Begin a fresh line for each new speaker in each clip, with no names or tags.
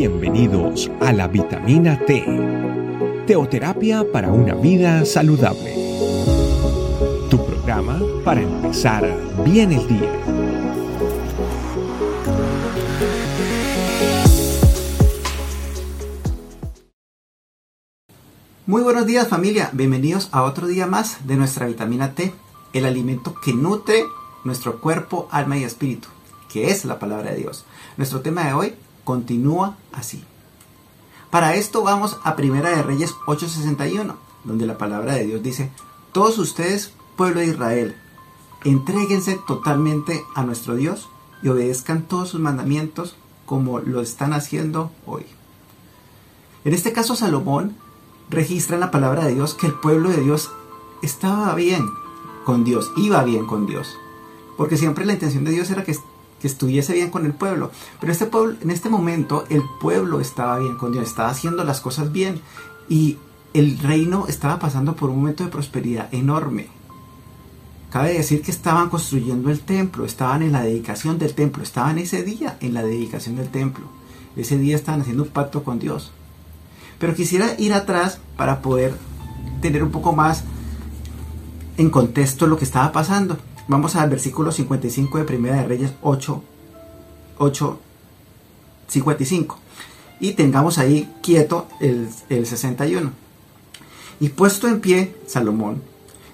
Bienvenidos a la vitamina T, teoterapia para una vida saludable. Tu programa para empezar bien el día.
Muy buenos días familia, bienvenidos a otro día más de nuestra vitamina T, el alimento que nutre nuestro cuerpo, alma y espíritu, que es la palabra de Dios. Nuestro tema de hoy continúa así. Para esto vamos a Primera de Reyes 8:61, donde la palabra de Dios dice, todos ustedes, pueblo de Israel, entréguense totalmente a nuestro Dios y obedezcan todos sus mandamientos como lo están haciendo hoy. En este caso Salomón registra en la palabra de Dios que el pueblo de Dios estaba bien con Dios, iba bien con Dios. Porque siempre la intención de Dios era que, que estuviese bien con el pueblo. Pero este pueblo, en este momento el pueblo estaba bien con Dios, estaba haciendo las cosas bien. Y el reino estaba pasando por un momento de prosperidad enorme. Cabe decir que estaban construyendo el templo, estaban en la dedicación del templo, estaban ese día en la dedicación del templo. Ese día estaban haciendo un pacto con Dios. Pero quisiera ir atrás para poder tener un poco más en contexto lo que estaba pasando. Vamos al versículo 55 de Primera de Reyes 8, 8, 55. Y tengamos ahí quieto el, el 61. Y puesto en pie, Salomón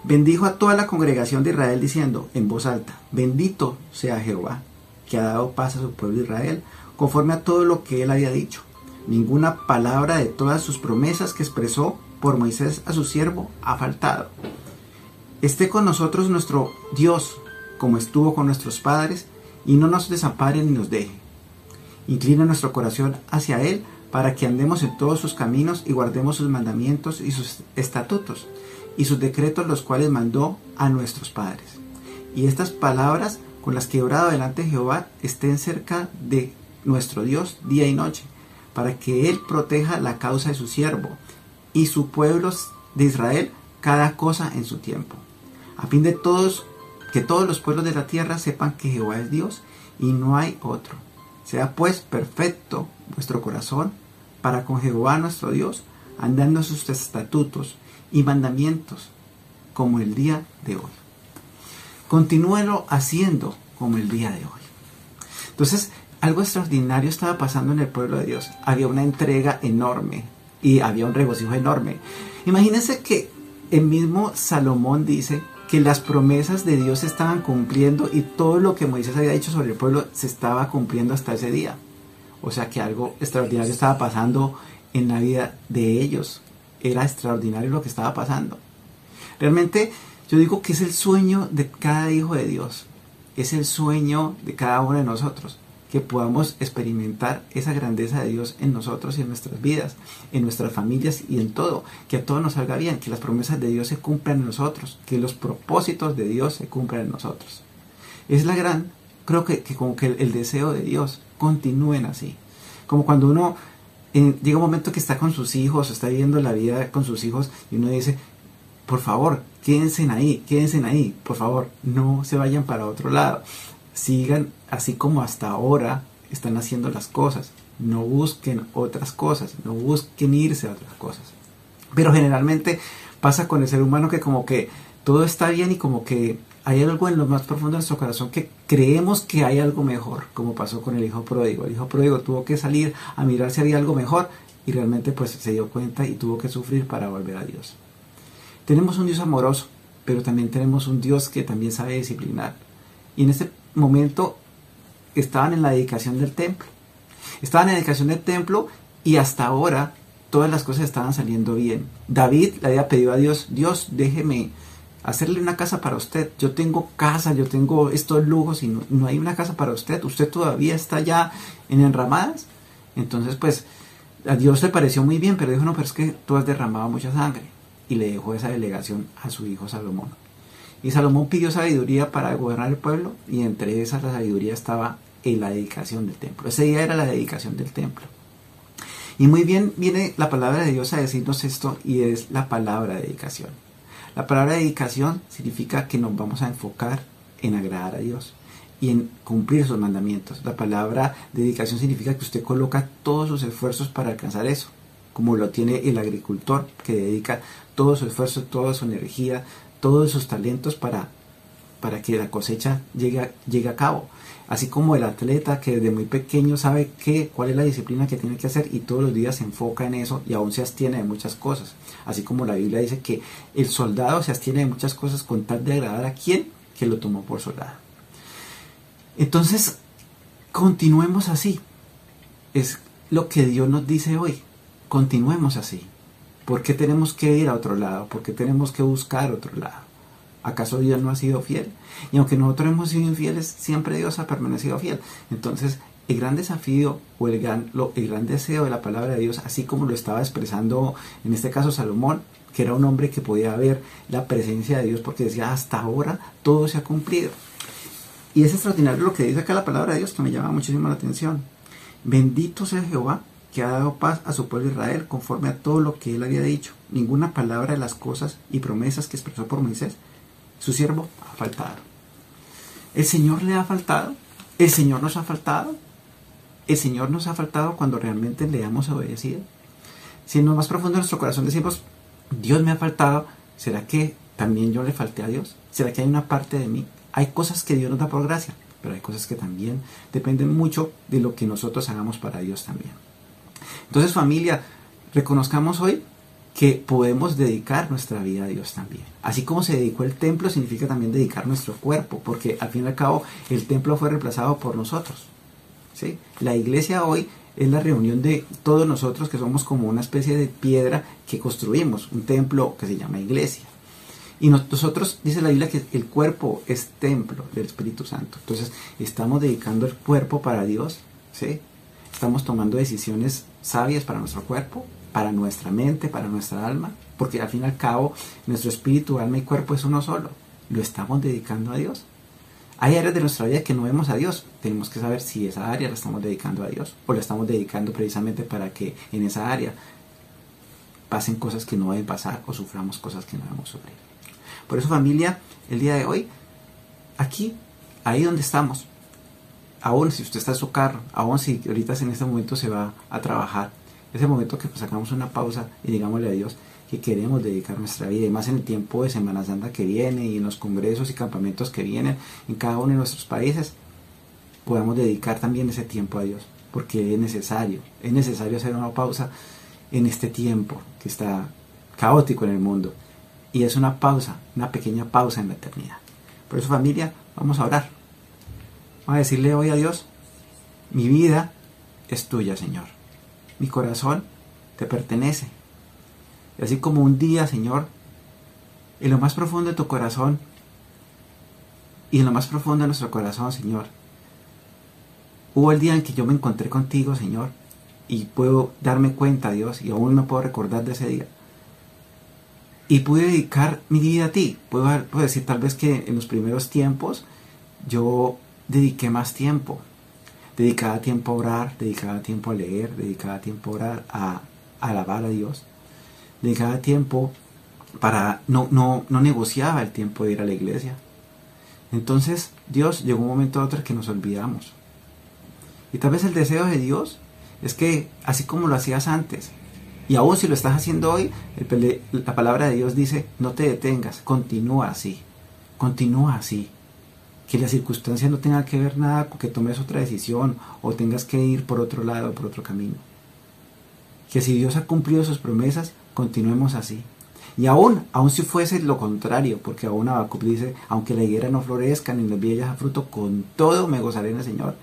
bendijo a toda la congregación de Israel diciendo en voz alta, bendito sea Jehová, que ha dado paz a su pueblo Israel, conforme a todo lo que él había dicho. Ninguna palabra de todas sus promesas que expresó por Moisés a su siervo ha faltado. Esté con nosotros nuestro Dios, como estuvo con nuestros padres, y no nos desampare ni nos deje. Inclina nuestro corazón hacia Él para que andemos en todos sus caminos y guardemos sus mandamientos y sus estatutos y sus decretos los cuales mandó a nuestros padres. Y estas palabras con las que he orado delante de Jehová estén cerca de nuestro Dios día y noche, para que Él proteja la causa de su siervo y su pueblo de Israel cada cosa en su tiempo, a fin de todos que todos los pueblos de la tierra sepan que Jehová es Dios y no hay otro. Sea pues perfecto vuestro corazón para con Jehová nuestro Dios, andando sus estatutos y mandamientos como el día de hoy. Continúelo haciendo como el día de hoy. Entonces, algo extraordinario estaba pasando en el pueblo de Dios. Había una entrega enorme y había un regocijo enorme. Imagínense que el mismo Salomón dice que las promesas de Dios se estaban cumpliendo y todo lo que Moisés había dicho sobre el pueblo se estaba cumpliendo hasta ese día. O sea que algo extraordinario estaba pasando en la vida de ellos. Era extraordinario lo que estaba pasando. Realmente yo digo que es el sueño de cada hijo de Dios. Es el sueño de cada uno de nosotros que podamos experimentar esa grandeza de Dios en nosotros y en nuestras vidas, en nuestras familias y en todo, que a todo nos salga bien, que las promesas de Dios se cumplan en nosotros, que los propósitos de Dios se cumplan en nosotros. Es la gran, creo que, como que el, deseo de Dios continúen así. Como cuando uno llega un momento que está con sus hijos, está viviendo la vida con sus hijos y uno dice, por favor, quédense ahí, quédense ahí, por favor, no se vayan para otro lado sigan así como hasta ahora están haciendo las cosas. No busquen otras cosas, no busquen irse a otras cosas. Pero generalmente pasa con el ser humano que como que todo está bien y como que hay algo en lo más profundo de nuestro corazón que creemos que hay algo mejor, como pasó con el hijo pródigo. El hijo pródigo tuvo que salir a mirar si había algo mejor y realmente pues se dio cuenta y tuvo que sufrir para volver a Dios. Tenemos un Dios amoroso, pero también tenemos un Dios que también sabe disciplinar. Y en este momento estaban en la dedicación del templo. Estaban en la dedicación del templo y hasta ahora todas las cosas estaban saliendo bien. David le había pedido a Dios, Dios, déjeme hacerle una casa para usted. Yo tengo casa, yo tengo estos lujos y no, hay una casa para usted. Usted todavía está ya en enramadas. Entonces, pues, a Dios le pareció muy bien, pero dijo, no, pero es que tú has derramado mucha sangre. Y le dejó esa delegación a su hijo Salomón. Y Salomón pidió sabiduría para gobernar el pueblo y entre esas la sabiduría estaba en la dedicación del templo. Ese día era la dedicación del templo. Y muy bien viene la palabra de Dios a decirnos esto y es la palabra dedicación. La palabra dedicación significa que nos vamos a enfocar en agradar a Dios, y en cumplir sus mandamientos. La palabra dedicación significa que usted coloca todos sus esfuerzos para alcanzar eso, como lo tiene el agricultor que dedica todo su esfuerzo, toda su energía, todos sus talentos para, para que la cosecha llegue, llegue a cabo. Así como el atleta que desde muy pequeño sabe qué, cuál es la disciplina que tiene que hacer y todos los días se enfoca en eso y aún se abstiene de muchas cosas. Así como la Biblia dice que el soldado se abstiene de muchas cosas con tal de agradar a quien que lo tomó por soldado. Entonces, continuemos así. Es lo que Dios nos dice hoy. Continuemos así. ¿Por qué tenemos que ir a otro lado? ¿Por qué tenemos que buscar otro lado? ¿Acaso Dios no ha sido fiel? Y aunque nosotros hemos sido infieles, siempre Dios ha permanecido fiel. Entonces, el gran desafío o el gran, el gran deseo de la palabra de Dios, así como lo estaba expresando en este caso Salomón, que era un hombre que podía ver la presencia de Dios porque decía, hasta ahora todo se ha cumplido. Y es extraordinario lo que dice acá la palabra de Dios que me llama muchísimo la atención. Bendito sea Jehová que ha dado paz a su pueblo Israel conforme a todo lo que él había dicho. Ninguna palabra de las cosas y promesas que expresó por Moisés, su siervo, ha faltado. ¿El Señor le ha faltado? ¿El Señor nos ha faltado? ¿El Señor nos ha faltado cuando realmente le hemos obedecido? Si en lo más profundo de nuestro corazón decimos, Dios me ha faltado, ¿será que también yo le falté a Dios? ¿Será que hay una parte de mí hay cosas que Dios nos da por gracia, pero hay cosas que también dependen mucho de lo que nosotros hagamos para Dios también. Entonces familia, reconozcamos hoy que podemos dedicar nuestra vida a Dios también. Así como se dedicó el templo, significa también dedicar nuestro cuerpo, porque al fin y al cabo el templo fue reemplazado por nosotros. ¿sí? La iglesia hoy es la reunión de todos nosotros que somos como una especie de piedra que construimos, un templo que se llama iglesia. Y nosotros, dice la Biblia, que el cuerpo es templo del Espíritu Santo. Entonces, estamos dedicando el cuerpo para Dios, ¿sí? Estamos tomando decisiones sabias para nuestro cuerpo, para nuestra mente, para nuestra alma, porque al fin y al cabo, nuestro espíritu, alma y cuerpo es uno solo. ¿Lo estamos dedicando a Dios? Hay áreas de nuestra vida que no vemos a Dios. Tenemos que saber si esa área la estamos dedicando a Dios o la estamos dedicando precisamente para que en esa área pasen cosas que no deben pasar o suframos cosas que no debemos sufrir. Por eso familia, el día de hoy, aquí, ahí donde estamos, aún si usted está en su carro, aún si ahorita en este momento se va a trabajar, ese momento que pues sacamos una pausa y digámosle a Dios que queremos dedicar nuestra vida, y más en el tiempo de Semana Santa que viene y en los congresos y campamentos que vienen en cada uno de nuestros países, podamos dedicar también ese tiempo a Dios, porque es necesario, es necesario hacer una pausa en este tiempo que está caótico en el mundo y es una pausa, una pequeña pausa en la eternidad. Por eso familia, vamos a orar. A decirle hoy a Dios, mi vida es tuya, Señor. Mi corazón te pertenece. Y así como un día, Señor, en lo más profundo de tu corazón y en lo más profundo de nuestro corazón, Señor, hubo el día en que yo me encontré contigo, Señor, y puedo darme cuenta, Dios, y aún me puedo recordar de ese día y pude dedicar mi vida a ti. Puedo, decir tal vez que en los primeros tiempos yo dediqué más tiempo. Dedicaba tiempo a orar, dedicaba tiempo a leer, dedicaba tiempo a orar, a, alabar a Dios. Dedicaba tiempo para, no, no, no negociaba el tiempo de ir a la iglesia. Entonces Dios llegó un momento a otro que nos olvidamos. Y tal vez el deseo de Dios es que así como lo hacías antes, y aún si lo estás haciendo hoy, la palabra de Dios dice, no te detengas, continúa así, continúa así. Que las circunstancias no tengan que ver nada con que tomes otra decisión o tengas que ir por otro lado, por otro camino. Que si Dios ha cumplido sus promesas, continuemos así. Y aún, aún si fuese lo contrario, porque aún Habacuc dice, aunque la higuera no florezca ni las villas a fruto, con todo me gozaré en el Señor.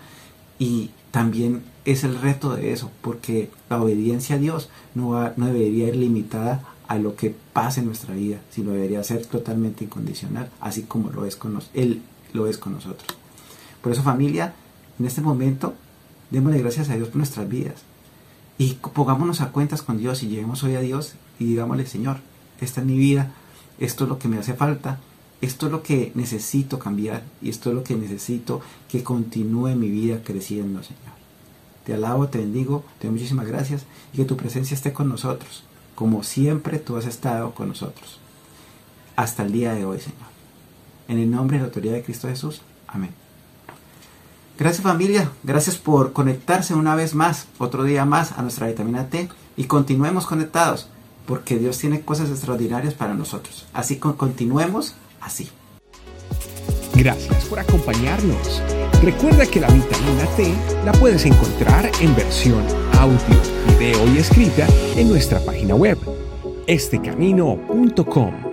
Y también es el reto de eso, porque la obediencia a Dios no, no debería ir limitada a lo que pase en nuestra vida, sino debería ser totalmente incondicional, así como lo es con Él lo es con nosotros. Por eso familia, en este momento, démosle gracias a Dios por nuestras vidas y pongámonos a cuentas con Dios y lleguemos hoy a Dios y digámosle, Señor, esta es mi vida, esto es lo que me hace falta, esto es lo que necesito cambiar y esto es lo que necesito que continúe mi vida creciendo, Señor. Te alabo, te bendigo, te doy muchísimas gracias y que tu presencia esté con nosotros, como siempre tú has estado con nosotros. Hasta el día de hoy, Señor. En el nombre y la autoridad de Cristo Jesús. Amén. Gracias familia, gracias por conectarse una vez más, otro día más a nuestra vitamina T y continuemos conectados porque Dios tiene cosas extraordinarias para nosotros. Así que continuemos así.
Gracias por acompañarnos. Recuerda que la vitamina T la puedes encontrar en versión audio, video y escrita en nuestra página web, estecamino.com.